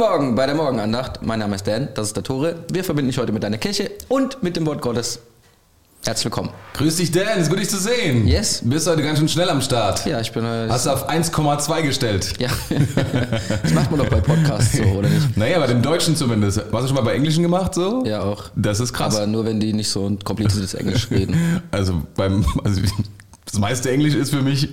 Morgen bei der Morgenandacht. Mein Name ist Dan, das ist der Tore. Wir verbinden dich heute mit deiner Kirche und mit dem Wort Gottes. Herzlich willkommen. Grüß dich, Dan. Ist gut, dich zu sehen. Yes. Bist heute ganz schön schnell am Start. Ja, ich bin. Äh, Hast du auf 1,2 gestellt? ja, das macht man doch bei Podcasts so, oder nicht? Naja, bei dem Deutschen zumindest. Hast du schon mal bei Englischen gemacht so? Ja, auch. Das ist krass. Aber nur wenn die nicht so ein kompliziertes Englisch reden. also beim, also das meiste Englisch ist für mich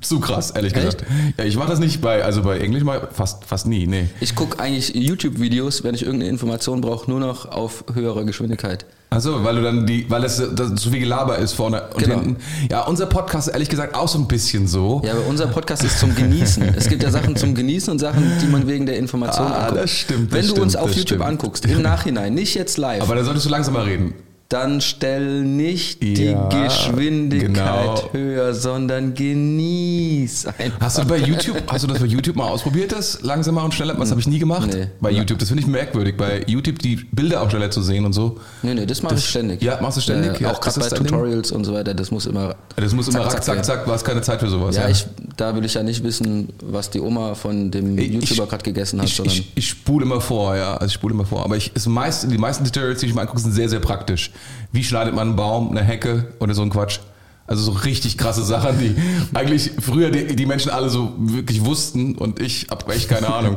zu krass, ehrlich Echt? gesagt. Ja, ich mache das nicht bei, also bei Englisch mal fast, fast nie, nee. Ich gucke eigentlich YouTube-Videos, wenn ich irgendeine Information brauche, nur noch auf höhere Geschwindigkeit. Achso, weil du dann die, weil es das zu viel Gelaber ist vorne und Genau. hinten. Ja, unser Podcast ist ehrlich gesagt auch so ein bisschen so. Ja, aber unser Podcast ist zum Genießen. Es gibt ja Sachen zum Genießen und Sachen, die man wegen der Information Ah, anguckt. das stimmt, das Wenn du stimmt, uns auf YouTube stimmt. anguckst, im Nachhinein, nicht jetzt live, Aber da solltest du langsamer reden. Dann stell nicht die Ja, Geschwindigkeit genau. höher, sondern genieß einfach. Hast du bei YouTube, hast du das bei YouTube mal ausprobiert, das langsamer und schneller? Was habe ich nie gemacht? Nee. Bei YouTube, das finde ich merkwürdig, bei YouTube die Bilder auch schneller zu sehen und so. Nee, nee, das mache ich ständig. ja, machst du ständig? Äh, Ja, auch das gerade bei dein Ding? Tutorials und so weiter, das muss immer. Das muss immer Zack, zack, zack, zack, du hast keine Zeit für sowas. Ja, ich, da will ich ja nicht wissen, was die Oma von dem Ich- YouTuber gerade gegessen hat, ich, ich, ich spule immer vor, ja, also ich spule immer vor. Aber ich, ist meist, die meisten Tutorials, die ich mir angucke, sind sehr, sehr praktisch. Wie schneidet man einen Baum, eine Hecke oder so ein Quatsch? Also so richtig krasse Sachen, die eigentlich früher die, die Menschen alle so wirklich wussten und ich habe echt keine Ahnung.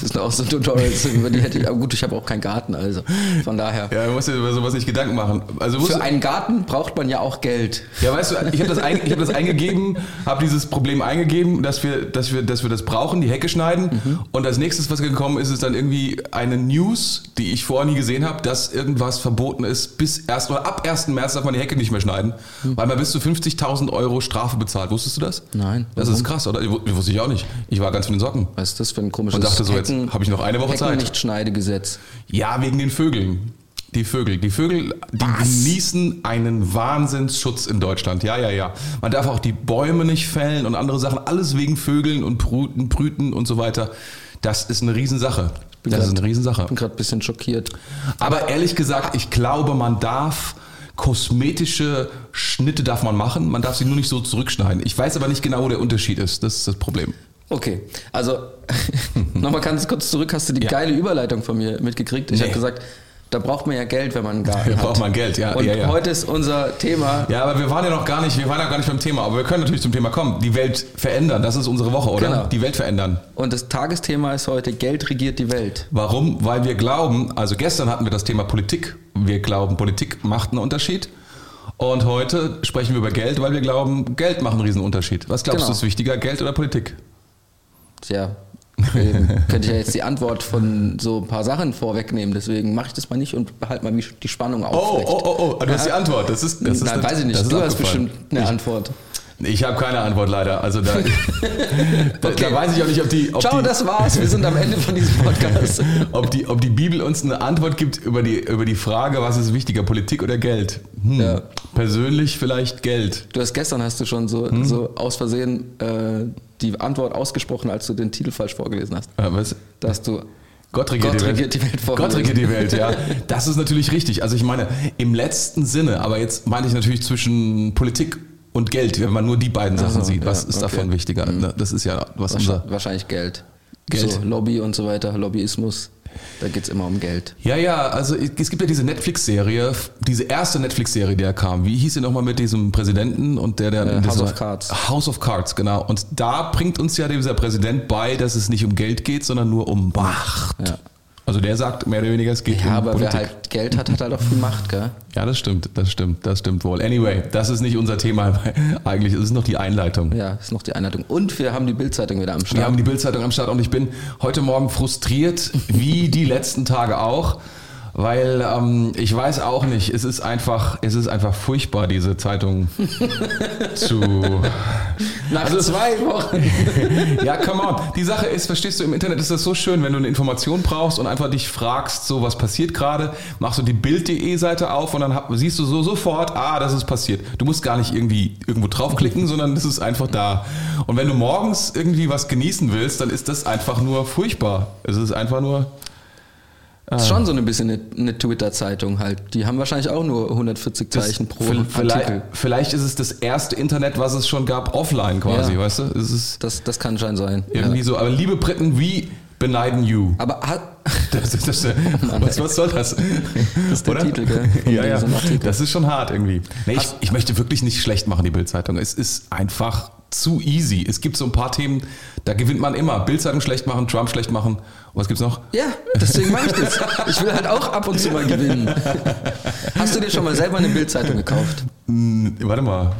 Das sind auch so Tutorials, über die hätte ich. Aber gut, ich habe auch keinen Garten, also. Von daher. Ja, man muss ja über sowas nicht Gedanken machen. Also Für einen Garten braucht man ja auch Geld. Ja, weißt du, ich habe das, ein, ich hab das eingegeben, habe dieses Problem eingegeben, dass wir, dass, wir, dass wir das brauchen, die Hecke schneiden. Und als nächstes, was gekommen ist, ist dann irgendwie eine News, die ich vorher nie gesehen habe, dass irgendwas verboten ist. Bis erst oder ab 1. März darf man die Hecke nicht mehr schneiden, weil man bis zu 50.000 Euro Strafe bezahlt. Wusstest du das? Nein. Das ist krass, oder? Wusste ich auch nicht. Ich war ganz von den Socken. Was ist das für ein komisches Und dachte so, jetzt Hecken- habe ich noch eine Woche Zeit. Heckenlichtschneidegesetz. Ja, wegen den Vögeln. Die Vögel. Die Vögel, die genießen einen Wahnsinnsschutz in Deutschland. Ja, ja, ja. Man darf auch die Bäume nicht fällen und andere Sachen. Alles wegen Vögeln und Brüten, Brüten und so weiter. Das ist eine Riesensache. Das grad- ist eine Riesensache. Ich bin gerade ein bisschen schockiert. Aber ehrlich gesagt, ich glaube, man darf kosmetische Schnitte darf man machen. Man darf sie nur nicht so zurückschneiden. Ich weiß aber nicht genau, wo der Unterschied ist. Das ist das Problem. Okay, also nochmal ganz kurz zurück. Hast du die Ja. geile Überleitung von mir mitgekriegt? Ich Nee. habe gesagt, da braucht man ja Geld, wenn man einen Garten Da hat. braucht man Geld, ja, Und ja, ja. heute ist unser Thema. Ja, aber wir waren ja noch gar nicht, wir waren ja gar nicht beim Thema, aber wir können natürlich zum Thema kommen. Die Welt verändern, das ist unsere Woche, oder? Genau. Die Welt verändern. Und das Tagesthema ist heute Geld regiert die Welt. Warum? Weil wir glauben, also gestern hatten wir das Thema Politik. Wir glauben, Politik macht einen Unterschied. Und heute sprechen wir über Geld, weil wir glauben, Geld macht einen riesen Unterschied. Was glaubst Genau. du ist wichtiger, Geld oder Politik? Tja, könnte ich ja jetzt die Antwort von so ein paar Sachen vorwegnehmen. Deswegen mache ich das mal nicht und behalte mal die Spannung Oh, aufrecht. oh, oh, oh, du hast die Antwort. Das ist, das ist Nein, weiß ich nicht. Du hast bestimmt eine Antwort. Ich habe keine Antwort leider. Also da, da, Okay. da weiß ich auch nicht, ob die, ob Ciao, die, das war's. Wir sind am Ende von diesem Podcast. ob die, ob die Bibel uns eine Antwort gibt über die, über die Frage, was ist wichtiger, Politik oder Geld? Hm. Ja. Persönlich vielleicht Geld. Du hast gestern hast du schon so, Hm? so aus Versehen äh, die Antwort ausgesprochen, als du den Titel falsch vorgelesen hast. Äh, was? Da hast du Gott regiert, Gott die, regiert Welt. die Welt. Gott regiert die Welt, ja. Das ist natürlich richtig. Also ich meine, im letzten Sinne, aber jetzt meine ich natürlich zwischen Politik und Geld, wenn man nur die beiden Sachen so, sieht. Was ja, ist okay. Mhm. davon wichtiger? Ne, Das ist ja was unser. wahrscheinlich, wahrscheinlich Geld. Geld. So, Lobby und so weiter, Lobbyismus. Da geht's immer um Geld. Ja, ja, also es gibt ja diese Netflix-Serie, diese erste Netflix-Serie, die da kam. Wie hieß sie nochmal mit diesem Präsidenten und der, der Äh, House of Cards. House of Cards, genau. Und da bringt uns ja dieser Präsident bei, dass es nicht um Geld geht, sondern nur um Macht. Ja. Also der sagt mehr oder weniger, es geht Ja, um aber Politik. wer halt Geld hat, hat halt auch viel Macht, gell? Ja, das stimmt, das stimmt, das stimmt wohl. Anyway, das ist nicht unser Thema. Eigentlich ist es noch die Einleitung. Ja, ist noch die Einleitung. Und wir haben die Bildzeitung wieder am Wir Start. haben die Bildzeitung am Start und ich bin heute Morgen frustriert, wie die letzten Tage auch, weil ähm, ich weiß auch nicht, es ist einfach, es ist einfach furchtbar, diese Zeitung zu. Nach Also- zwei Wochen. Ja, come on. Die Sache ist, verstehst du, im Internet ist das so schön, wenn du eine Information brauchst und einfach dich fragst, so was passiert gerade, machst du die Bild.de Seite auf und dann hab, siehst du so sofort, ah, das ist passiert. Du musst gar nicht irgendwie irgendwo draufklicken, sondern es ist einfach da. Und wenn du morgens irgendwie was genießen willst, dann ist das einfach nur furchtbar. Es ist einfach nur, Das ist schon so ein bisschen eine, eine Twitter-Zeitung halt. Die haben wahrscheinlich auch nur 140 das, Zeichen pro vielleicht, Artikel. vielleicht ist es das erste Internet, was es schon gab, offline quasi, Ja. weißt du? Es ist Das, das kann schon sein. irgendwie ja. so. Aber liebe Briten, wie beneiden you. Aber hat, Das, das, das, was, was soll das? Das ist der Titel, gell, Ja, ja. Das ist schon hart irgendwie. Nee, ich, ich möchte wirklich nicht schlecht machen, die Bildzeitung. Es ist einfach zu easy. Es gibt so ein paar Themen, da gewinnt man immer. Bildzeitung schlecht machen, Trump schlecht machen. Was gibt's noch? ja, deswegen mache ich das. Ich will halt auch ab und zu mal gewinnen. Hast du dir schon mal selber eine Bildzeitung gekauft? Warte mal.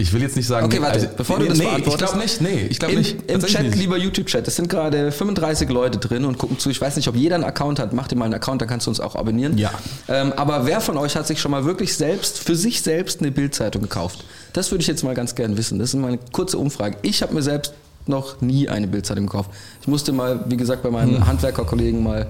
Ich will jetzt nicht sagen. Okay, warte, also, bevor du das nee, ich beantwortest. glaube nicht. Nee, ich glaube nicht. Im Chat, nicht. lieber YouTube-Chat, es sind gerade 35 Leute drin und gucken zu. Ich weiß nicht, ob jeder einen Account hat. Mach dir mal einen Account, dann kannst du uns auch abonnieren. Ja. Ähm, aber wer von euch hat sich schon mal wirklich selbst, für sich selbst eine Bildzeitung gekauft? Das würde ich jetzt mal ganz gern wissen. Das ist mal eine kurze Umfrage. Ich habe mir selbst noch nie eine Bildzeitung gekauft. Ich musste mal, wie gesagt, bei meinen Hm. Handwerkerkollegen mal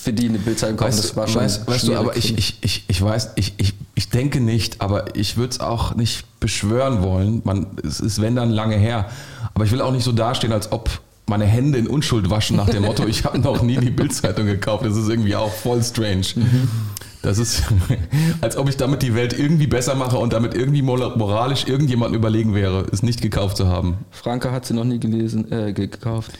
für die eine Bildzeitung kaufen. Weißt, das war schon weißt, weißt du, aber ich, ich, ich, ich weiß, ich, ich, ich denke nicht, aber ich würde es auch nicht beschwören wollen. Man, es ist, wenn dann, lange her. Aber ich will auch nicht so dastehen, als ob meine Hände in Unschuld waschen nach dem Motto, ich habe noch nie die Bildzeitung gekauft. Das ist irgendwie auch voll strange. Das ist, als ob ich damit die Welt irgendwie besser mache und damit irgendwie mor- moralisch irgendjemand überlegen wäre, es nicht gekauft zu haben. Franka hat sie noch nie gelesen, äh, ge- gekauft.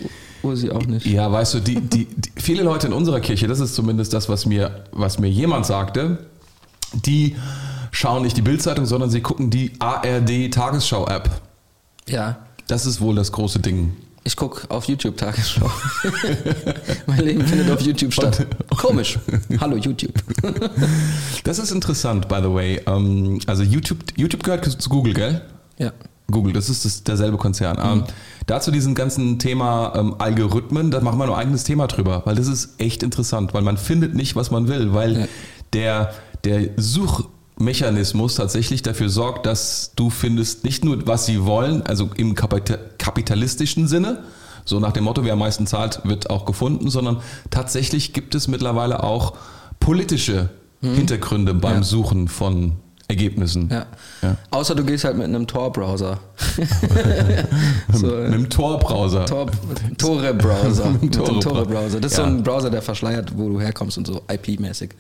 Ursi auch nicht. Ja, weißt du, die, die, die, viele Leute in unserer Kirche, das ist zumindest das, was mir, was mir jemand sagte, die schauen nicht die Bildzeitung, sondern sie gucken die ARD Tagesschau-App. Ja. Das ist wohl das große Ding. Ich gucke auf YouTube Tagesschau. mein Leben findet auf YouTube statt. Komisch. Hallo YouTube. Das ist interessant, by the way. Ähm, Also YouTube, YouTube gehört zu Google, gell? ja. Google, das ist das, derselbe Konzern. Ähm, dazu diesen ganzen Thema ähm, Algorithmen, da machen wir ein eigenes Thema drüber, weil das ist echt interessant, weil man findet nicht, was man will, weil Ja. der, der Suchmechanismus tatsächlich dafür sorgt, dass du findest nicht nur, was sie wollen, also im kapita kapitalistischen Sinne, so nach dem Motto, wer am meisten zahlt, wird auch gefunden, sondern tatsächlich gibt es mittlerweile auch politische Hintergründe beim Ja. Suchen von Ergebnissen. ja. Ja. Außer du gehst halt mit einem Tor-Browser. so, Mit einem Tor-Browser. Tor, Tore-Browser. Tore-. Das ist Ja. so ein Browser, der verschleiert, wo du herkommst und so IP-mäßig.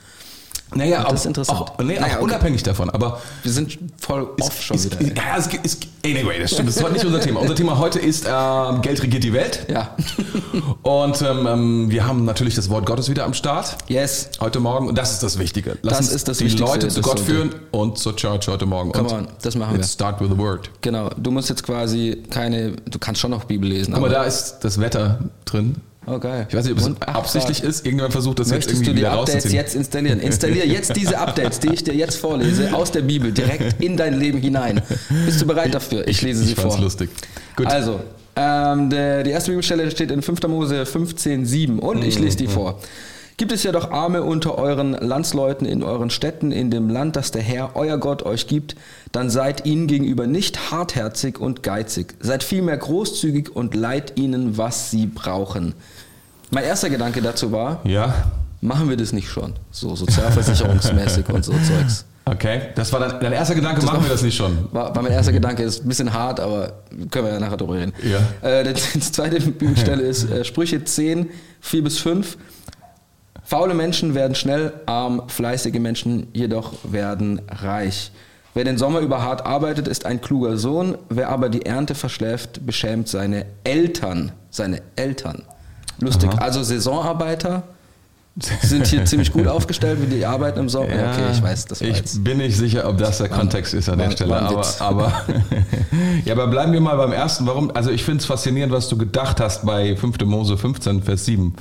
Naja, Das ist interessant. Auch, nee, Naja, auch okay. unabhängig davon. Aber Wir sind voll off schon ist, wieder. ja, es, ist, anyway, das stimmt. Das ist heute nicht unser Thema. Unser Thema heute ist ähm, Geld regiert die Welt. ja. Und ähm, ähm, wir haben natürlich das Wort Gottes wieder am Start. Yes. Heute Morgen. Und das ist das Wichtige. Lass Das uns ist das die Wichtigste, Leute zu Gott führen und zur Church heute Morgen. Come und on, das machen wir. start with the word. Genau. Du musst jetzt quasi keine, du kannst schon noch Bibel lesen. Guck mal, aber- da ist das Wetter drin. Oh, geil. Ich weiß nicht, ob es absichtlich ist. Irgendjemand versucht das jetzt Möchtest irgendwie du die wieder Updates rauszuziehen. jetzt installieren? Installier jetzt diese Updates, die ich dir jetzt vorlese, aus der Bibel, direkt in dein Leben hinein. Bist du bereit dafür? Ich lese sie ich fand's vor. lustig. Gut. Also, ähm, der, die erste Bibelstelle steht in 5. Mose 15,7 und ich lese die Mhm. vor. Gibt es ja doch Arme unter euren Landsleuten in euren Städten, in dem Land, das der Herr, euer Gott, euch gibt, dann seid ihnen gegenüber nicht hartherzig und geizig. Seid vielmehr großzügig und leiht ihnen, was sie brauchen. Mein erster Gedanke dazu war, ja. machen wir das nicht schon? So sozialversicherungsmäßig und so Zeugs. Okay. Das war dein, dein erster Gedanke, machen wir das nicht schon. War, war mein erster Gedanke, ist ein bisschen hart, aber können wir ja nachher drüber reden. Ja. Äh, die, die zweite Bibelstelle ist äh, Sprüche 10, 4 bis 5. Faule Menschen werden schnell arm, fleißige Menschen jedoch werden reich. Wer den Sommer über hart arbeitet, ist ein kluger Sohn. Wer aber die Ernte verschläft, beschämt seine Eltern. Seine Eltern. Lustig. Aha. Also Saisonarbeiter sind hier ziemlich gut aufgestellt, wie die arbeiten im Sommer. okay, ich weiß, das Ich jetzt. bin nicht sicher, ob das der Kontext ist an der Stelle. Aber, aber, ja, aber bleiben wir mal beim ersten. Warum? Also ich finde es faszinierend, was du gedacht hast bei 5. Mose 15, Vers 7.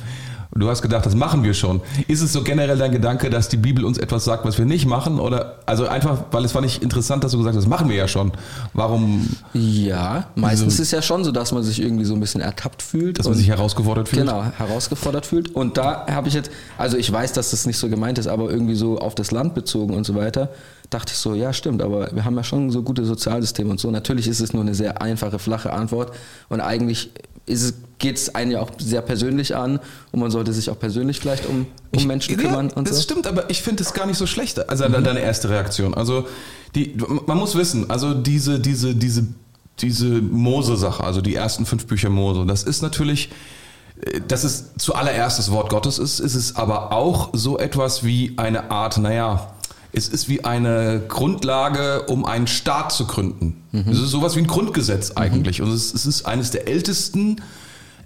Du hast gedacht, das machen wir schon. Ist es so generell dein Gedanke, dass die Bibel uns etwas sagt, was wir nicht machen? Oder also einfach, weil es fand ich interessant, dass du gesagt hast, das machen wir ja schon. Warum, Ja, meistens Also- ist es ja schon so, dass man sich irgendwie so ein bisschen ertappt fühlt. dass man und- sich herausgefordert fühlt? Genau, herausgefordert fühlt. Und da habe ich jetzt, also ich weiß, dass das nicht so gemeint ist, aber irgendwie so auf das Land bezogen und so weiter, dachte ich so, ja stimmt, aber wir haben ja schon so gute Sozialsysteme und so. Natürlich ist es nur eine sehr einfache, flache Antwort und eigentlich geht es einen ja auch sehr persönlich an und man sollte sich auch persönlich vielleicht um, um Menschen ja, kümmern und das so. Mhm. stimmt, aber ich finde es gar nicht so schlecht. Also deine erste Reaktion. Also die, man muss wissen, also diese, diese, diese, diese Mose-Sache, also die ersten fünf Bücher Mose, das ist natürlich, dass es zuallererst das Wort Gottes ist, ist es aber auch so etwas wie eine Art, naja, es ist wie eine Grundlage, um einen Staat zu gründen. Mhm. Es ist sowas wie ein Grundgesetz eigentlich. Und es, es ist eines der ältesten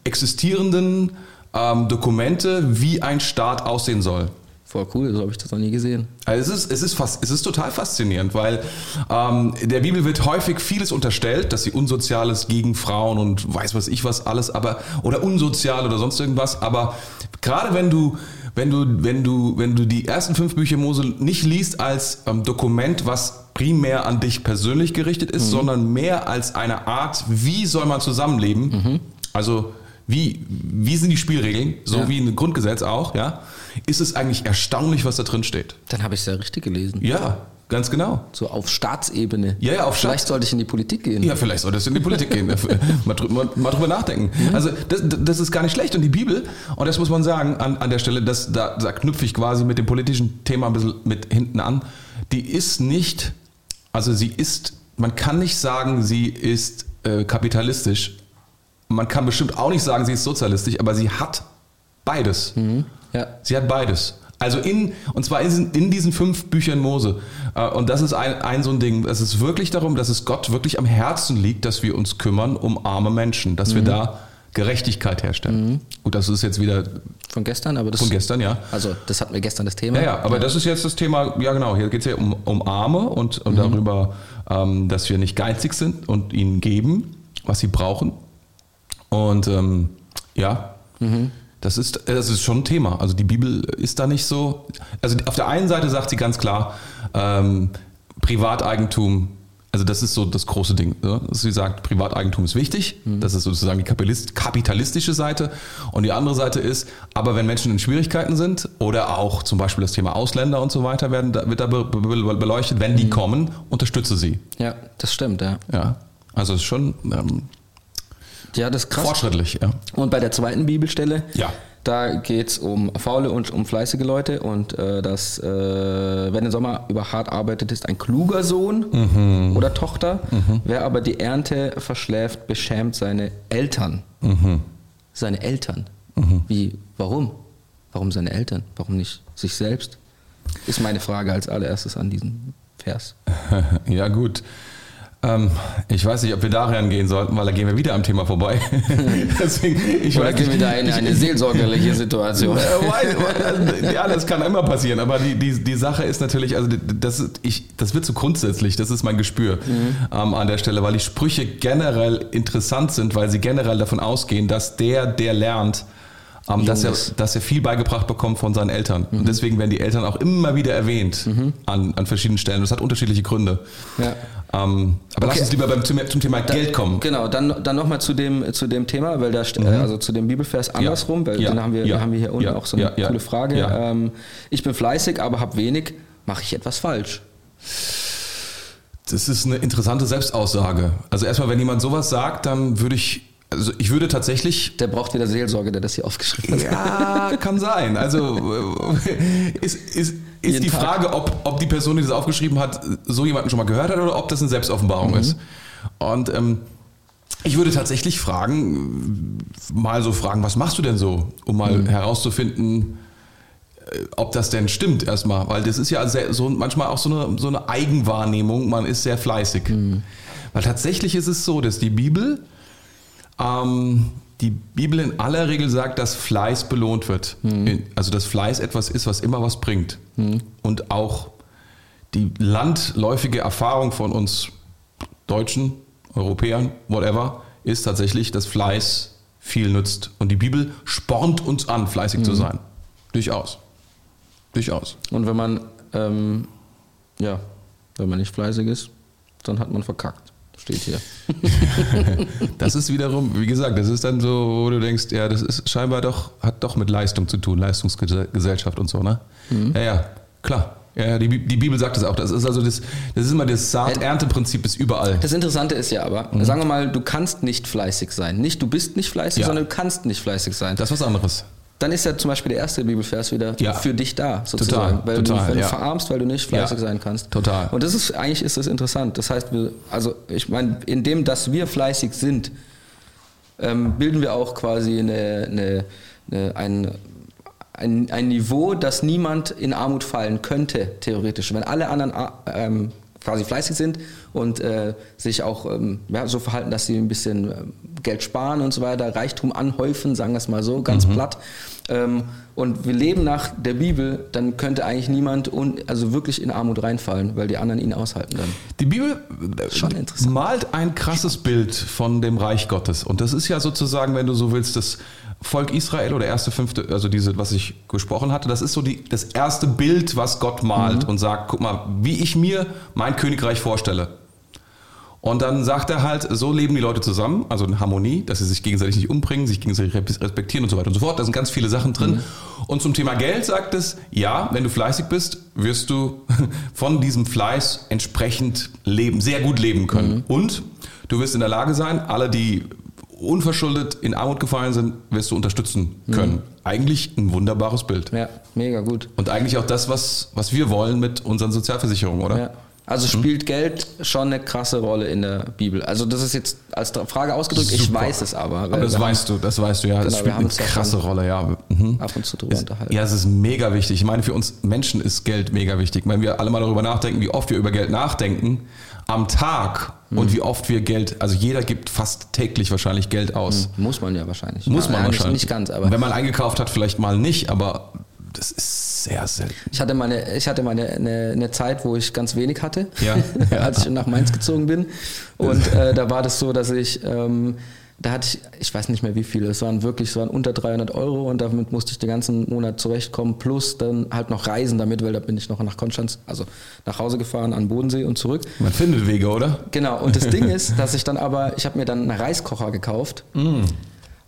existierenden ähm, Dokumente, wie ein Staat aussehen soll. Voll cool, so habe ich das noch nie gesehen. Also es ist, es ist, fast, es ist total faszinierend, weil ähm, der Bibel wird häufig vieles unterstellt, dass sie unsoziales gegen Frauen und weiß was ich was alles, aber oder unsozial oder sonst irgendwas. Aber gerade wenn du wenn du wenn du wenn du die ersten fünf Bücher Mose nicht liest als ähm, Dokument, was primär an dich persönlich gerichtet ist, sondern mehr als eine Art, wie soll man zusammenleben? Also wie, wie sind die Spielregeln, so Ja. wie ein Grundgesetz auch, ja, ist es eigentlich erstaunlich, was da drin steht. Dann habe ich es ja richtig gelesen. Ja, ganz genau. So auf Staatsebene. Ja, ja, auf Vielleicht Staats- sollte ich in die Politik gehen. Ja, vielleicht solltest du in die Politik gehen. mal, mal, mal drüber nachdenken. Also das, das ist gar nicht schlecht. Und die Bibel, und das muss man sagen an, an der Stelle, das, da, da knüpfe ich quasi mit dem politischen Thema ein bisschen mit hinten an, die ist nicht, also sie ist, man kann nicht sagen, sie ist äh, kapitalistisch. Man kann bestimmt auch nicht sagen, sie ist sozialistisch, aber sie hat beides. Ja. Sie hat beides. Also in, und zwar in, diesen- in diesen fünf Büchern Mose. Äh, Und das ist ein, ein so ein Ding. Es ist wirklich darum, dass es Gott wirklich am Herzen liegt, dass wir uns kümmern um arme Menschen, dass wir da Gerechtigkeit herstellen. Gut, das ist jetzt wieder Von gestern, aber das. von gestern, ja. Also, das hatten wir gestern das Thema. Ja, ja, aber das ist jetzt das Thema, ja genau, hier geht es ja um, um Arme und, und darüber, ähm, dass wir nicht geizig sind und ihnen geben, was sie brauchen. Und ähm, ja, das, ist, das ist schon ein Thema. Also die Bibel ist da nicht so. Also auf der einen Seite sagt sie ganz klar, ähm, Privateigentum, also das ist so das große Ding. Ne? Sie sagt, Privateigentum ist wichtig. Das ist sozusagen die kapitalist- kapitalistische Seite. Und die andere Seite ist, aber wenn Menschen in Schwierigkeiten sind oder auch zum Beispiel das Thema Ausländer und so weiter werden, da- wird da be- be- beleuchtet, wenn die kommen, unterstütze sie. Ja, das stimmt, ja. Ja. Also es ist schon ähm, Ja, das ist krass. fortschrittlich. Ja. Und bei der zweiten Bibelstelle, Ja. da geht es um faule und um fleißige Leute und äh, dass, äh, wenn der Sommer über hart arbeitet, ist ein kluger Sohn Mhm. oder Tochter. Wer aber die Ernte verschläft, beschämt seine Eltern. Mhm. Seine Eltern. Wie, warum? Warum seine Eltern? Warum nicht sich selbst? Ist meine Frage als allererstes an diesen Vers. Ja, gut. Ähm, ich weiß nicht, ob wir da rangehen sollten, weil da gehen wir wieder am Thema vorbei. Deswegen, ich Oder weiß gehen wir da in eine seelsorgerliche Situation? Äh, weil- ja, das kann immer passieren, aber die, die, die Sache ist natürlich, also das, ich, das wird so grundsätzlich, das ist mein Gespür ähm, an der Stelle, weil die Sprüche generell interessant sind, weil sie generell davon ausgehen, dass der, der lernt, ähm, dass, er, dass er viel beigebracht bekommt von seinen Eltern. Und deswegen werden die Eltern auch immer wieder erwähnt an, an verschiedenen Stellen. Das hat unterschiedliche Gründe. Ja. Ähm, aber lass Okay. uns lieber beim, zum, zum Thema Geld kommen. Genau, dann, dann nochmal zu dem, zu dem Thema, weil da äh, also zu dem Bibelvers andersrum, weil Mhm. Ja. den haben wir, Ja. haben wir hier unten Ja. auch so eine coole Frage. Ähm, ich bin fleißig, aber habe wenig. Mache ich etwas falsch? Das ist eine interessante Selbstaussage. Also erstmal, wenn jemand sowas sagt, dann würde ich, also ich würde tatsächlich Der braucht wieder Seelsorge, der das hier aufgeschrieben hat. Ja, kann sein. Also äh, ist, ist, ist die Tag. Frage, ob, ob die Person, die das aufgeschrieben hat, so jemanden schon mal gehört hat oder ob das eine Selbstoffenbarung ist. Und ähm, ich würde tatsächlich fragen, mal so fragen, was machst du denn so, um mal herauszufinden, äh, ob das denn stimmt erstmal, weil das ist ja sehr, so manchmal auch so eine, so eine Eigenwahrnehmung, man ist sehr fleißig. Weil tatsächlich ist es so, dass die Bibel ähm, die Bibel in aller Regel sagt, dass Fleiß belohnt wird. In- Also dass Fleiß etwas ist, was immer was bringt. Und auch die landläufige Erfahrung von uns Deutschen, Europäern, whatever, ist tatsächlich, dass Fleiß viel nützt. Und die Bibel spornt uns an, fleißig zu sein. Durchaus. Durchaus. Und wenn man, ähm, ja, wenn man nicht fleißig ist, dann hat man verkackt. Steht hier. Das ist wiederum, wie gesagt, das ist dann so, wo du denkst, ja, das ist scheinbar doch, hat doch mit Leistung zu tun, Leistungsgesellschaft und so, ne? Ja, ja, klar. Ja, die, die Bibel sagt das auch. Das ist also das, das ist immer das Saat-Ernte-Prinzip ist überall. Das Interessante ist ja aber, sagen wir mal, du kannst nicht fleißig sein. Nicht du bist nicht fleißig, Ja. sondern du kannst nicht fleißig sein. Das ist was anderes. Dann ist ja zum Beispiel der erste Bibelvers wieder Ja. für dich da, sozusagen. Total, weil total, du, wenn ja. du verarmst, weil du nicht fleißig Ja. sein kannst. Total. Und das ist, eigentlich ist das interessant. Das heißt, wir, also ich meine, indem, dass wir fleißig sind, ähm, bilden wir auch quasi eine, eine, eine, ein, ein, ein Niveau, dass niemand in Armut fallen könnte, theoretisch. Wenn alle anderen ähm, quasi fleißig sind und äh, sich auch ähm, ja, so verhalten, dass sie ein bisschen ähm, Geld sparen und so weiter, Reichtum anhäufen, sagen wir es mal so, ganz platt. Ähm, und wir leben nach der Bibel, dann könnte eigentlich niemand un also wirklich in Armut reinfallen, weil die anderen ihn aushalten dann. Die Bibel äh, malt ein krasses Bild von dem Reich Gottes. Und das ist ja sozusagen, wenn du so willst, das Volk Israel oder erste, fünfte, also diese, was ich gesprochen hatte, das ist so die, das erste Bild, was Gott malt und sagt, guck mal, wie ich mir mein Königreich vorstelle. Und dann sagt er halt, so leben die Leute zusammen, also in Harmonie, dass sie sich gegenseitig nicht umbringen, sich gegenseitig respektieren und so weiter und so fort. Da sind ganz viele Sachen drin. Und zum Thema Geld sagt es, ja, wenn du fleißig bist, wirst du von diesem Fleiß entsprechend leben, sehr gut leben können. Und du wirst in der Lage sein, alle, die unverschuldet in Armut gefallen sind, wirst du unterstützen können. Eigentlich ein wunderbares Bild. Ja, mega gut. Und eigentlich auch das, was, was wir wollen mit unseren Sozialversicherungen, oder? Ja. Also spielt Geld schon eine krasse Rolle in der Bibel. Also das ist jetzt als Frage ausgedrückt, ich Super. weiß es aber. Aber das weißt du, das weißt du ja. das Genau, wir spielt haben eine krasse Rolle, ja. Mhm. haben ab und zu drüber unterhalten. Ja, es ist mega wichtig. Ich meine, für uns Menschen ist Geld mega wichtig. Wenn wir alle mal darüber nachdenken, wie oft wir über Geld nachdenken am Tag Mhm. und wie oft wir Geld, also jeder gibt fast täglich wahrscheinlich Geld aus. Muss man ja wahrscheinlich. Muss man ja, wahrscheinlich. Nicht ganz, aber Wenn man eingekauft hat, vielleicht mal nicht, aber das ist sehr selten. ich hatte mal eine, ich hatte mal eine, eine, Zeit, wo ich ganz wenig hatte, Ja. als ich nach Mainz gezogen bin. Und äh, da war das so, dass ich, ähm, da hatte ich, ich weiß nicht mehr wie viele, es waren wirklich, es waren unter 300 Euro und damit musste ich den ganzen Monat zurechtkommen, plus dann halt noch reisen damit, weil da bin ich noch nach Konstanz, also nach Hause gefahren, an Bodensee und zurück. Man findet Wege, oder? Genau, und das Ding ist, dass ich dann aber, ich habe mir dann einen Reiskocher gekauft.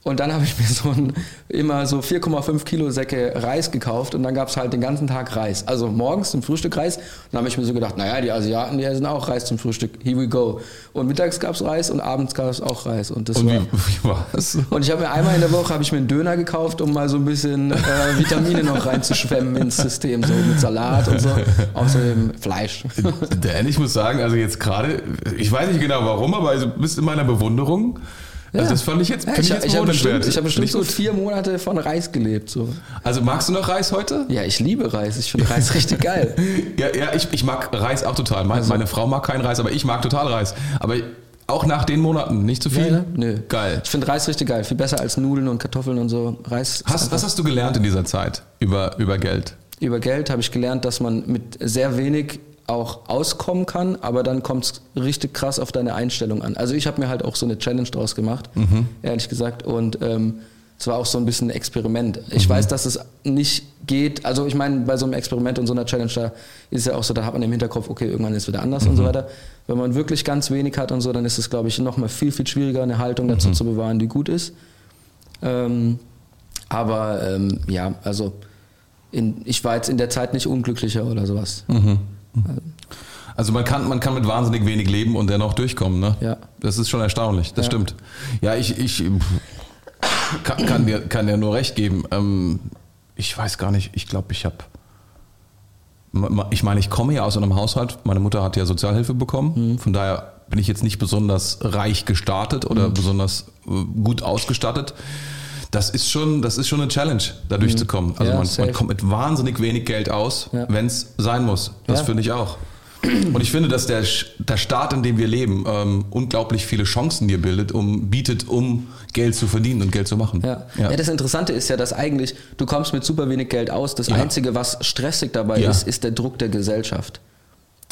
Und dann habe ich mir so ein, immer so 4,5 Kilo Säcke Reis gekauft und dann gab es halt den ganzen Tag Reis. Also morgens zum Frühstück Reis. Und dann habe ich mir so gedacht, naja, die Asiaten, die essen auch Reis zum Frühstück. Here we go. Und mittags gab es Reis und abends gab es auch Reis. Und, das Und war, wie, war's? und ich habe mir einmal in der Woche habe ich mir einen Döner gekauft, um mal so ein bisschen äh, Vitamine noch reinzuschwemmen ins System, so mit Salat und so. Außerdem Fleisch. Dan, ich muss sagen, also jetzt gerade, ich weiß nicht genau warum, aber also du bist in meiner Bewunderung. Also das fand ich jetzt, Ja, ich ich habe jetzt hab bestimmt, ich hab bestimmt so vier Monate von Reis gelebt. So. Also magst du noch Reis heute? Ja, ich liebe Reis. Ich finde Reis richtig geil. Ja, ja ich, ich mag Reis auch total. Also Meine, meine Frau mag keinen Reis, aber ich mag total Reis. Aber auch nach den Monaten, nicht zu viel? Ja, Nö. Geil. Ich finde Reis richtig geil. Viel besser als Nudeln und Kartoffeln und so. Reis. Hast, was hast du gelernt in dieser Zeit über, über Geld? Über Geld habe ich gelernt, dass man mit sehr wenig auch auskommen kann, aber dann kommt es richtig krass auf deine Einstellung an. Also ich habe mir halt auch so eine Challenge draus gemacht, ehrlich gesagt. Und ähm, es war auch so ein bisschen ein Experiment. Ich weiß, dass es nicht geht. Also ich meine, bei so einem Experiment und so einer Challenge, da ist es ja auch so, da hat man im Hinterkopf, okay, irgendwann ist es wieder anders und so weiter. Wenn man wirklich ganz wenig hat und so, dann ist es, glaube ich, nochmal viel, viel schwieriger, eine Haltung dazu zu bewahren, die gut ist. Ähm, aber ähm, ja, also in, ich war jetzt in der Zeit nicht unglücklicher oder sowas. Also man kann, man kann mit wahnsinnig wenig leben und dennoch durchkommen, ne? Ja. Das ist schon erstaunlich, das Ja. stimmt. Ja, ich, ich kann, kann, dir, kann dir nur recht geben. Ähm, ich weiß gar nicht, ich glaube, ich habe. Ich meine, ich komme ja aus einem Haushalt. Meine Mutter hat ja Sozialhilfe bekommen. Von daher bin ich jetzt nicht besonders reich gestartet oder besonders äh, gut ausgestattet. Das ist schon, das ist schon eine Challenge, da durchzukommen. Also Ja, man, man kommt mit wahnsinnig wenig Geld aus, Ja. wenn es sein muss. Das Ja. finde ich auch. Und ich finde, dass der, der Staat, in dem wir leben, ähm, unglaublich viele Chancen dir bildet, um, bietet, um Geld zu verdienen und Geld zu machen. Ja. Ja. das Interessante ist ja, dass eigentlich du kommst mit super wenig Geld aus. Das Ja. Einzige, was stressig dabei Ja. ist, ist der Druck der Gesellschaft.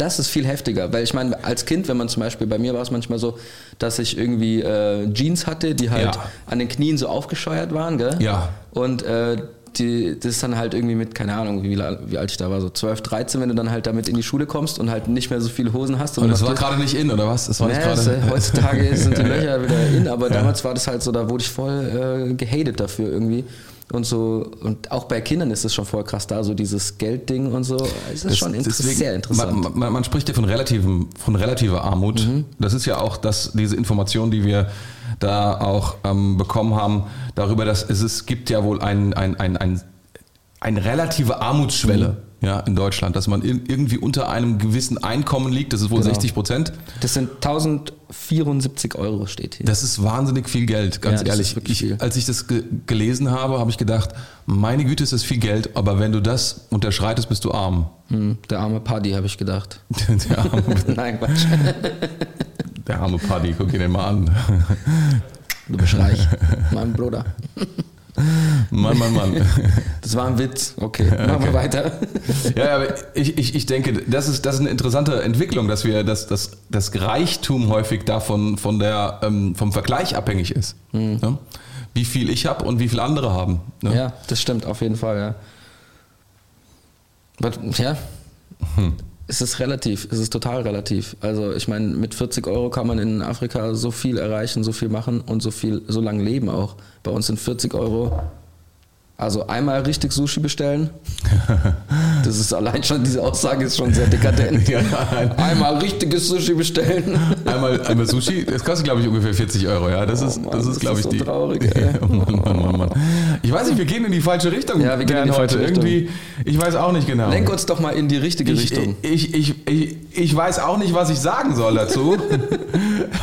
Das ist viel heftiger, weil ich meine, als Kind, wenn man zum Beispiel, bei mir war es manchmal so, dass ich irgendwie äh, Jeans hatte, die halt Ja. an den Knien so aufgescheuert waren, gell? Ja. Und äh, die, das ist dann halt irgendwie mit, keine Ahnung, wie, wie alt ich da war, so 12, 13, wenn du dann halt damit in die Schule kommst und halt nicht mehr so viele Hosen hast. Und das noch war gerade nicht in, oder was? Das war nicht naja, gerade. äh, heutzutage sind die Löcher wieder in, aber damals war das halt so, da wurde ich voll äh, gehatet dafür irgendwie. Und so, und auch bei Kindern ist es schon voll krass da, so dieses Geldding und so. Es ist schon inter deswegen- sehr interessant. Man, man, man spricht ja von, relativem, von relativer Armut. Mhm. Das ist ja auch das, diese Information, die wir da auch ähm, bekommen haben, darüber, dass es, es gibt ja wohl ein, ein, ein, ein, eine relative Armutsschwelle. ja, in Deutschland, dass man in, irgendwie unter einem gewissen Einkommen liegt, das ist wohl Genau. 60 Prozent. Das sind 1074 Euro steht hier. Das ist wahnsinnig viel Geld, ganz Ja, ehrlich. ich. Als ich das ge gelesen habe, habe ich gedacht, meine Güte, ist das viel Geld, aber wenn du das unterschreitest, bist du arm. Hm, der arme Paddy, habe ich gedacht. der, arme, Nein, Quatsch. der arme Paddy, guck ihn dir mal an. Du bist reich. Mein Bruder. Mann, Mann, Mann. Das war ein Witz. Okay, machen wir weiter. Ja, aber ich, ich, ich denke, das ist, das ist eine interessante Entwicklung, dass wir, dass, dass das Reichtum häufig davon von der, ähm, vom Vergleich abhängig ist. Ne? Wie viel ich habe und wie viel andere haben. Ne? Ja, das stimmt auf jeden Fall, ja. Ja, es ist relativ, es ist total relativ. Also ich meine, mit 40 Euro kann man in Afrika so viel erreichen, so viel machen und so viel, so lange leben auch. Bei uns sind 40 Euro, also einmal richtig Sushi bestellen, das ist allein schon, diese Aussage ist schon sehr dekadent. Ja, ein- Einmal richtiges Sushi bestellen. Einmal, einmal Sushi, das kostet, glaube ich, ungefähr 40 Euro. Ja, das Oh ist, Mann, das ist, glaube ich, so die. traurig. Ja, Mann, Mann, Mann, Mann. Ich weiß nicht, wir gehen in die falsche Richtung. Ja, wir gehen in die falsche heute. Richtung. Irgendwie, ich weiß auch nicht genau. Lenk uns doch mal in die richtige ich, Richtung. ich, ich, ich, ich weiß auch nicht, was ich sagen soll dazu.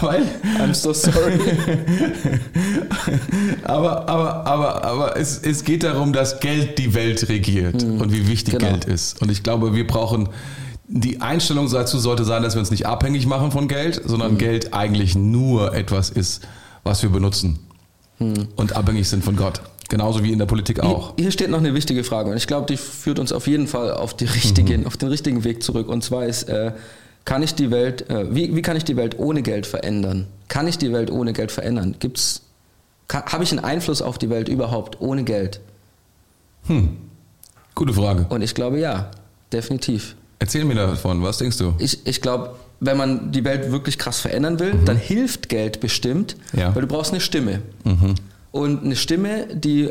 Weil, I'm so sorry. aber aber, aber, aber es, es geht darum, dass Geld die Welt regiert und wie wichtig Genau. Geld ist. Und ich glaube, wir brauchen. Die Einstellung dazu sollte sein, dass wir uns nicht abhängig machen von Geld, sondern Geld eigentlich nur etwas ist, was wir benutzen. Und abhängig sind von Gott. Genauso wie in der Politik auch. Hier, hier steht noch eine wichtige Frage und ich glaube, die führt uns auf jeden Fall auf, die richtigen, auf den richtigen Weg zurück. Und zwar ist, äh, kann ich die Welt, äh, wie, wie kann ich die Welt ohne Geld verändern? Kann ich die Welt ohne Geld verändern? Gibt's, habe ich einen Einfluss auf die Welt überhaupt ohne Geld? Gute Frage. Und ich glaube ja, definitiv. Erzähl mir davon, was denkst du? Ich, ich glaube, wenn man die Welt wirklich krass verändern will, dann hilft Geld bestimmt, Ja. weil du brauchst eine Stimme. Und eine Stimme, die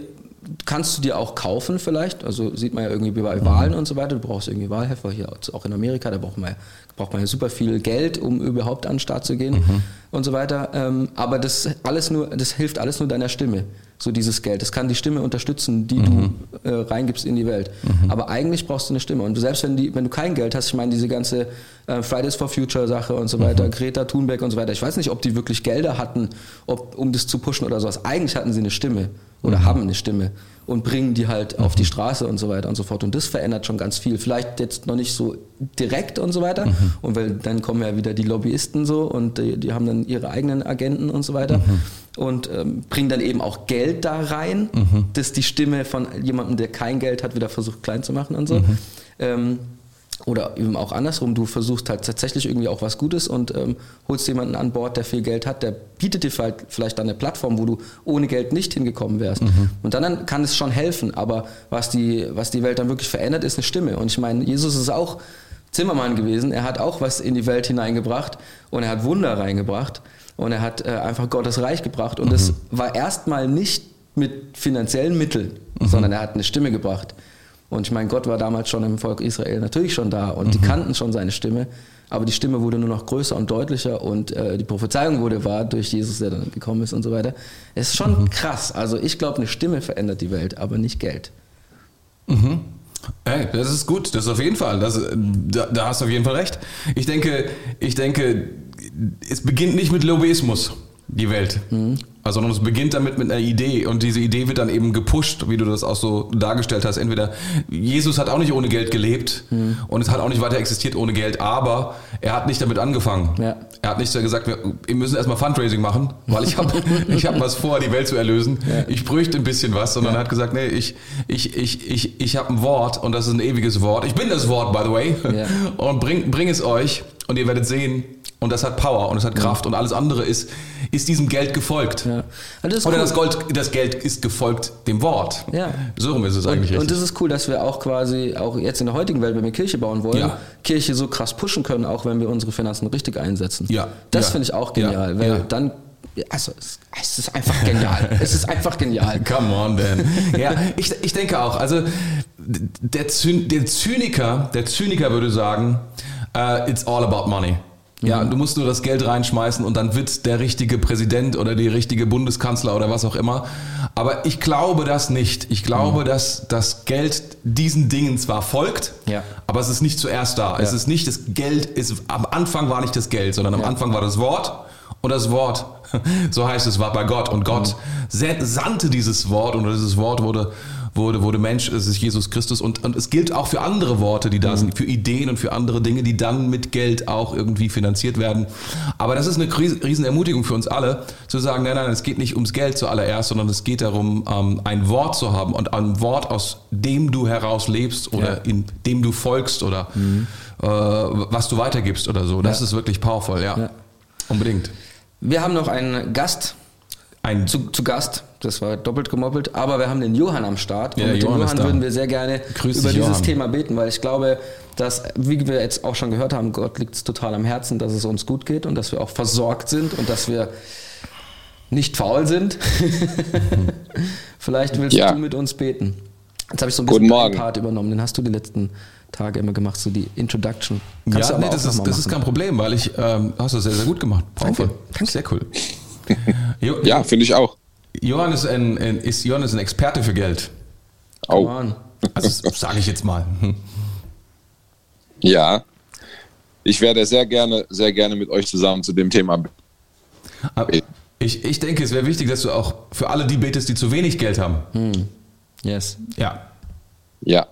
kannst du dir auch kaufen vielleicht. Also sieht man ja irgendwie bei Wahlen und so weiter. Du brauchst irgendwie Wahlhelfer hier, auch in Amerika, da braucht man, braucht man ja super viel Geld, um überhaupt an den Start zu gehen und so weiter. Ähm, aber das alles nur, das hilft alles nur deiner Stimme. So dieses Geld. Das kann die Stimme unterstützen, die du äh, reingibst in die Welt. Aber eigentlich brauchst du eine Stimme. Und du, selbst wenn, die, wenn du kein Geld hast, ich meine, diese ganze äh, Fridays for Future Sache und so weiter, Greta Thunberg und so weiter, ich weiß nicht, ob die wirklich Gelder hatten, ob, um das zu pushen oder sowas. Eigentlich hatten sie eine Stimme oder haben eine Stimme und bringen die halt auf die Straße und so weiter und so fort. Und das verändert schon ganz viel. Vielleicht jetzt noch nicht so direkt und so weiter. Und weil dann kommen ja wieder die Lobbyisten so und die, die haben dann ihre eigenen Agenten und so weiter. Und ähm, bringen dann eben auch Geld da rein, dass die Stimme von jemandem, der kein Geld hat, wieder versucht klein zu machen und so. Ähm, oder eben auch andersrum, du versuchst halt tatsächlich irgendwie auch was Gutes und ähm, holst jemanden an Bord, der viel Geld hat, der bietet dir vielleicht, vielleicht dann eine Plattform, wo du ohne Geld nicht hingekommen wärst. Und dann, kann es schon helfen, aber was die, was die Welt dann wirklich verändert, ist eine Stimme. Und ich meine, Jesus ist auch Zimmermann gewesen, er hat auch was in die Welt hineingebracht und er hat Wunder reingebracht und er hat äh, einfach Gottes Reich gebracht und das war erstmal nicht mit finanziellen Mitteln, sondern er hat eine Stimme gebracht. Und ich meine, Gott war damals schon im Volk Israel natürlich schon da und die kannten schon seine Stimme, aber die Stimme wurde nur noch größer und deutlicher und äh, die Prophezeiung wurde wahr durch Jesus, der dann gekommen ist und so weiter. Es ist schon krass. Also ich glaube, eine Stimme verändert die Welt, aber nicht Geld. Hey, das ist gut, das ist auf jeden Fall. Das, da, da hast du auf jeden Fall recht. Ich denke, ich denke, es beginnt nicht mit Lobbyismus, die Welt. Also, sondern es beginnt damit mit einer Idee und diese Idee wird dann eben gepusht, wie du das auch so dargestellt hast. Entweder Jesus hat auch nicht ohne Geld gelebt und es hat auch nicht weiter existiert ohne Geld, aber er hat nicht damit angefangen. Ja. Er hat nicht gesagt, wir, wir müssen erstmal Fundraising machen, weil ich habe ich hab was vor, die Welt zu erlösen. Ich bräuchte ein bisschen was, sondern er hat gesagt, nee, ich, ich, ich, ich, ich habe ein Wort und das ist ein ewiges Wort. Ich bin das Wort, by the way. Ja. Und bring, bring es euch und ihr werdet sehen, und das hat Power und es hat Kraft und alles andere ist, ist diesem Geld gefolgt. Ja. Also das Oder cool. das, Gold, das Geld ist gefolgt dem Wort. Ja. So rum ist es eigentlich und, und das ist cool, dass wir auch quasi, auch jetzt in der heutigen Welt, wenn wir Kirche bauen wollen, Ja. Kirche so krass pushen können, auch wenn wir unsere Finanzen richtig einsetzen. Ja. Das Ja. finde ich auch genial, weil dann, also es, es ist einfach genial. es ist einfach genial. Come on, Dan. ja, ich, ich denke auch. Also der, Zyn, der Zyniker, der Zyniker würde sagen, uh, it's all about money. Ja, du musst nur das Geld reinschmeißen und dann wird der richtige Präsident oder die richtige Bundeskanzler oder was auch immer. Aber ich glaube das nicht. Ich glaube, dass das Geld diesen Dingen zwar folgt, Ja. aber es ist nicht zuerst da. Es ist nicht das Geld, ist, am Anfang war nicht das Geld, sondern am Anfang war das Wort und das Wort, so heißt es, war bei Gott und Gott se- sandte dieses Wort und dieses Wort wurde wurde, wurde Mensch, es ist Jesus Christus und, und es gilt auch für andere Worte, die da sind, für Ideen und für andere Dinge, die dann mit Geld auch irgendwie finanziert werden. Aber das ist eine Riesenermutigung für uns alle, zu sagen, nein, nein, es geht nicht ums Geld zuallererst, sondern es geht darum, ähm, ein Wort zu haben und ein Wort, aus dem du heraus lebst oder Ja. in dem du folgst oder äh, was du weitergibst oder so. Das Ja. ist wirklich powerful, ja. Ja. Unbedingt. Wir haben noch einen Gast Ein zu, zu Gast. Das war doppelt gemoppelt. Aber wir haben den Johann am Start. Ja, und mit dem Johann ist Johann würden wir sehr gerne Grüß über dich, dieses Johann. Thema beten, weil ich glaube, dass, wie wir jetzt auch schon gehört haben, Gott liegt es total am Herzen, dass es uns gut geht und dass wir auch versorgt sind und dass wir nicht faul sind. Vielleicht willst Ja. du mit uns beten. Jetzt habe ich so ein Guten bisschen Morgen. Part übernommen. Den hast du die letzten Tage immer gemacht, so die Introduction. Kannst du ja, aber nee, auch das, ist, das ist kein Problem, weil ich, ähm, hast du sehr, sehr gut gemacht. Powerful. Danke. Sehr cool. Jo, Ja, finde ich auch. Johann ist ein, ein, ist, Johann ist ein Experte für Geld. Come Oh. Also sage ich jetzt mal. Hm. ja. Ich werde sehr gerne, sehr gerne mit euch zusammen zu dem Thema. Aber Ich, ich denke, es wäre wichtig, dass du auch für alle die betest, die zu wenig Geld haben. Yes. Ja. Ja.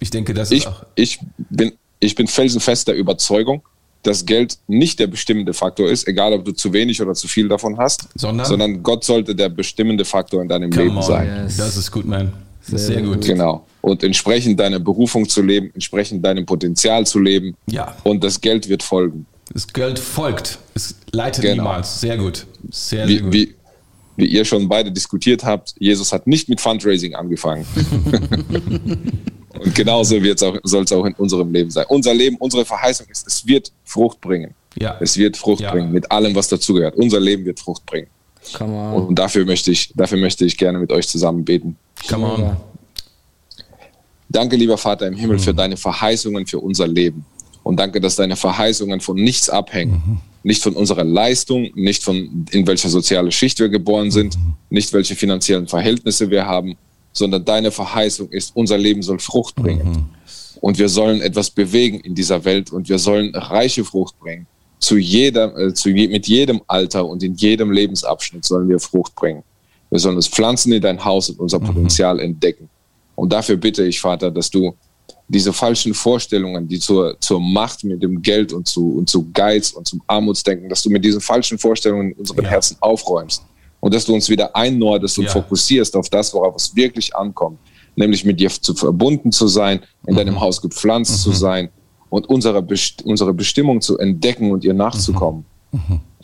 Ich denke, das Ich, ist auch. ich, bin, ich bin felsenfest der Überzeugung, dass Geld nicht der bestimmende Faktor ist, egal ob du zu wenig oder zu viel davon hast, Sondern? Gott sollte der bestimmende Faktor in deinem Come Leben on. sein. Yes. Das ist gut, man. Das ist Sehr sehr gut. Genau. Und entsprechend deiner Berufung zu leben, entsprechend deinem Potenzial zu leben. Ja. Und das Geld wird folgen. Das Geld folgt. Es leitet Genau. niemals. Sehr gut. Sehr, sehr Wie, gut. wie, wie ihr schon beide diskutiert habt, Jesus hat nicht mit Fundraising angefangen. Und genauso soll es auch in unserem Leben sein. Unser Leben, unsere Verheißung ist, es wird Frucht bringen. Ja. Es wird Frucht Ja. bringen, mit allem, was dazugehört. Unser Leben wird Frucht bringen. Come on. Und dafür möchte ich, dafür möchte ich gerne mit euch zusammen beten. Come on. Danke, lieber Vater im Himmel, Mhm. für deine Verheißungen für unser Leben. Und danke, dass deine Verheißungen von nichts abhängen. Mhm. Nicht von unserer Leistung, nicht von in welcher soziale Schicht wir geboren sind, Mhm. nicht welche finanziellen Verhältnisse wir haben, sondern deine Verheißung ist, unser Leben soll Frucht bringen. Mhm. Und wir sollen etwas bewegen in dieser Welt und wir sollen reiche Frucht bringen. Zu jeder, äh, zu je, mit jedem Alter und in jedem Lebensabschnitt sollen wir Frucht bringen. Wir sollen uns pflanzen in dein Haus und unser Potenzial entdecken. Und dafür bitte ich, Vater, dass du diese falschen Vorstellungen, die zur, zur Macht mit dem Geld und zu, und zu Geiz und zum Armutsdenken, dass du mit diesen falschen Vorstellungen in unseren Ja. Herzen aufräumst und dass du uns wieder einnordest und Ja. fokussierst auf das, worauf es wirklich ankommt, nämlich mit dir zu verbunden zu sein, in deinem Haus gepflanzt zu sein und unsere, Best unsere Bestimmung zu entdecken und ihr nachzukommen.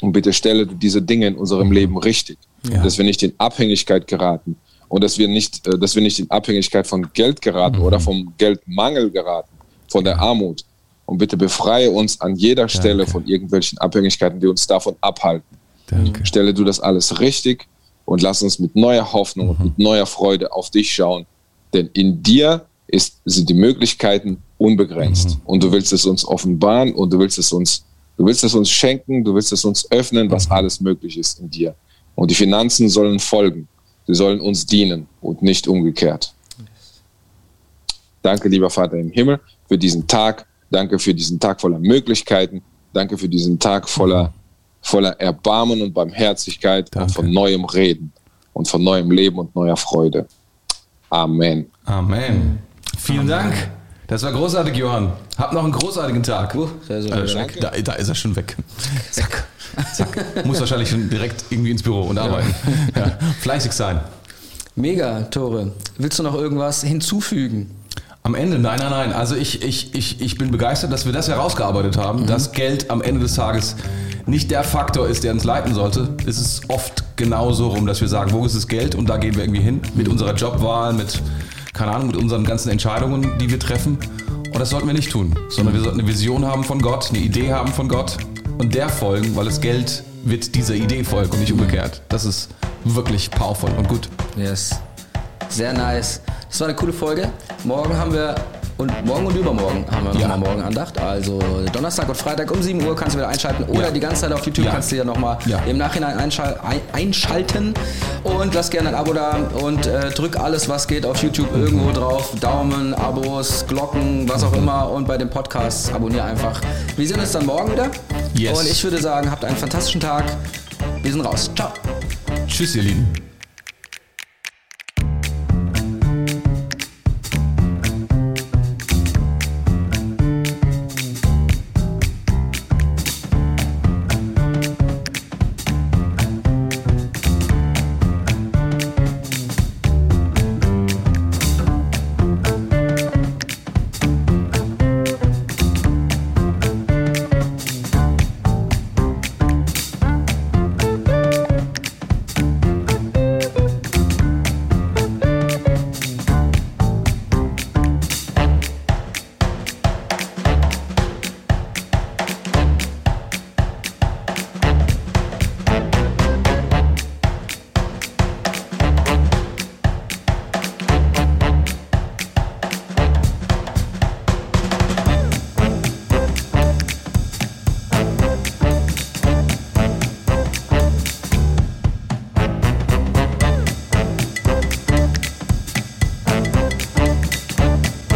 Und bitte stelle diese Dinge in unserem Leben richtig, Ja. dass wir nicht in Abhängigkeit geraten und dass wir nicht, äh, dass wir nicht in Abhängigkeit von Geld geraten oder vom Geldmangel geraten, von der Armut. Und bitte befreie uns an jeder Stelle von irgendwelchen Abhängigkeiten, die uns davon abhalten. Danke. Stelle du das alles richtig und lass uns mit neuer Hoffnung und mit neuer Freude auf dich schauen. Denn in dir ist, sind die Möglichkeiten unbegrenzt. Und du willst es uns offenbaren und du willst es uns, du willst es uns schenken, du willst es uns öffnen, was alles möglich ist in dir. Und die Finanzen sollen folgen. Sie sollen uns dienen und nicht umgekehrt. Danke, lieber Vater im Himmel, für diesen Tag. Danke für diesen Tag voller Möglichkeiten. Danke für diesen Tag voller, voller Erbarmen und Barmherzigkeit und Danke. von neuem Reden und von neuem Leben und neuer Freude. Amen. Amen. Vielen Dank. Das war großartig, Johann. Hab noch einen großartigen Tag. Uh, sehr, sehr Äh, gut. Danke. da, da ist er schon weg. Zack. Zack. Muss wahrscheinlich schon direkt irgendwie ins Büro und arbeiten. Ja. Fleißig sein. Mega, Tore. Willst du noch irgendwas hinzufügen? Am Ende, nein, nein, nein. Also ich, ich, ich, ich bin begeistert, dass wir das herausgearbeitet haben, dass Geld am Ende des Tages nicht der Faktor ist, der uns leiten sollte. Es ist oft genauso rum, dass wir sagen, wo ist das Geld und da gehen wir irgendwie hin mit unserer Jobwahl, mit, keine Ahnung, mit unseren ganzen Entscheidungen, die wir treffen. Und das sollten wir nicht tun, sondern wir sollten eine Vision haben von Gott, eine Idee haben von Gott und der folgen, weil das Geld wird dieser Idee folgen und nicht umgekehrt. Das ist wirklich powerful und gut. Yes. Sehr nice. Das war eine coole Folge. Morgen haben wir Und morgen und übermorgen haben wir Ja. nochmal Morgenandacht. Also Donnerstag und Freitag um 7 Uhr kannst du wieder einschalten. Oder Ja. die ganze Zeit auf YouTube Ja. kannst du ja nochmal Ja. im Nachhinein einschal ein einschalten. Und lass gerne ein Abo da und äh, drück alles, was geht auf YouTube irgendwo drauf. Daumen, Abos, Glocken, was auch immer. Und bei den Podcasts abonniere einfach. Wir sehen uns dann morgen wieder. Yes. Und ich würde sagen, habt einen fantastischen Tag. Wir sind raus. Ciao. Tschüss, ihr Lieben.